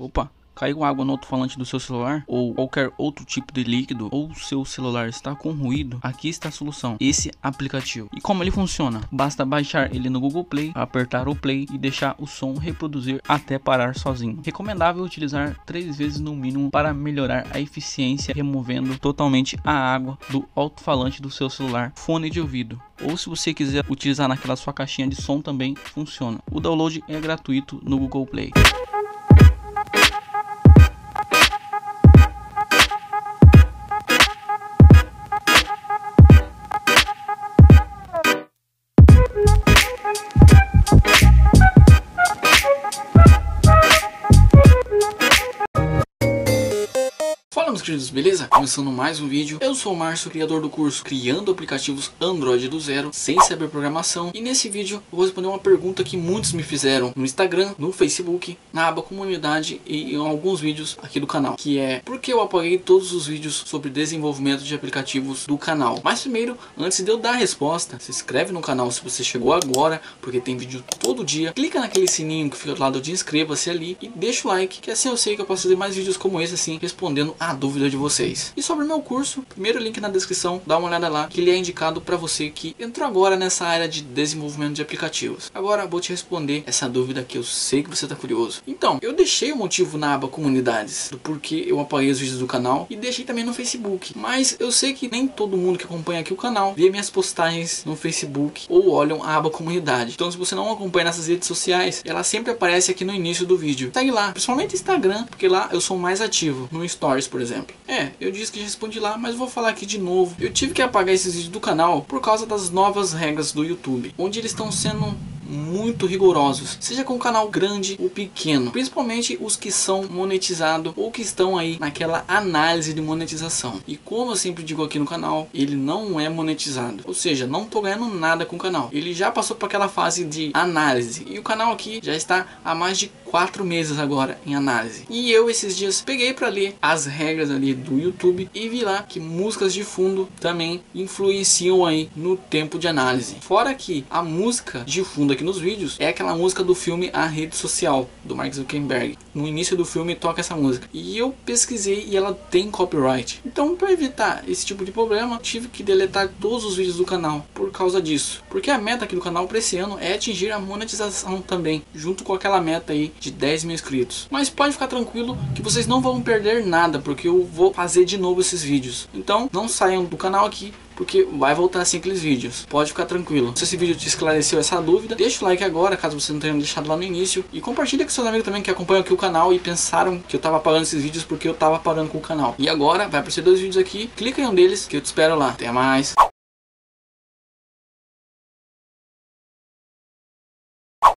Opa, caiu água no alto-falante do seu celular ou qualquer outro tipo de líquido ou seu celular está com ruído, aqui está a solução, esse aplicativo. E como ele funciona? Basta baixar ele no Google Play, apertar o play e deixar o som reproduzir até parar sozinho. Recomendável utilizar três vezes no mínimo para melhorar a eficiência, removendo totalmente a água do alto-falante do seu celular, fone de ouvido. Ou se você quiser utilizar naquela sua caixinha de som também funciona. O download é gratuito no Google Play. Fala meus queridos, beleza? Começando mais um vídeo, eu sou o Márcio, criador do curso Criando Aplicativos Android do Zero, sem saber programação E nesse vídeo eu vou responder uma pergunta que muitos me fizeram no Instagram, no Facebook, na aba comunidade e em alguns vídeos aqui do canal Que é, por que eu apaguei todos os vídeos sobre desenvolvimento de aplicativos do canal? Mas primeiro, antes de eu dar a resposta, se inscreve no canal se você chegou agora, porque tem vídeo todo dia Clica naquele sininho que fica do lado de inscreva-se ali e deixa o like, que assim eu sei que eu posso fazer mais vídeos como esse assim, respondendo a dúvida de vocês. E sobre o meu curso, primeiro link na descrição, dá uma olhada lá, que ele é indicado para você que entrou agora nessa área de desenvolvimento de aplicativos. Agora vou te responder essa dúvida que eu sei que você está curioso. Então, eu deixei o motivo na aba comunidades, do porquê eu apaguei os vídeos do canal e deixei também no Facebook. Mas eu sei que nem todo mundo que acompanha aqui o canal vê minhas postagens no Facebook ou olham a aba comunidade. Então, se você não acompanha nessas redes sociais, ela sempre aparece aqui no início do vídeo. Segue lá, principalmente Instagram, porque lá eu sou mais ativo, no Stories, por exemplo. É, eu disse que já respondi lá, mas vou falar aqui de novo. Eu tive que apagar esses vídeos do canal por causa das novas regras do YouTube, onde eles estão sendo muito rigorosos, seja com canal grande ou pequeno, principalmente os que são monetizados ou que estão aí naquela análise de monetização. E como eu sempre digo aqui no canal, ele não é monetizado, ou seja, não tô ganhando nada com o canal. Ele já passou por aquela fase de análise e o canal aqui já está há mais de quatro meses agora em análise. E eu esses dias peguei para ler as regras ali do YouTube e vi lá que músicas de fundo também influenciam aí no tempo de análise. Fora que a música de fundo aqui nos vídeos é aquela música do filme A Rede Social do Mark Zuckerberg. No início do filme toca essa música e eu pesquisei e ela tem copyright. Então para evitar esse tipo de problema tive que deletar todos os vídeos do canal por causa disso. Porque a meta aqui do canal para esse ano é atingir a monetização também, junto com aquela meta aí de 10 mil inscritos. Mas pode ficar tranquilo que vocês não vão perder nada, porque eu vou fazer de novo esses vídeos. Então não saiam do canal aqui, porque vai voltar assim aqueles vídeos. Pode ficar tranquilo. Se esse vídeo te esclareceu essa dúvida, deixa o like agora, caso você não tenha deixado lá no início. E compartilha com seus amigos também que acompanham aqui o canal e pensaram que eu tava parando esses vídeos porque eu tava parando com o canal. E agora vai aparecer dois vídeos aqui, clica em um deles que eu te espero lá. Até mais!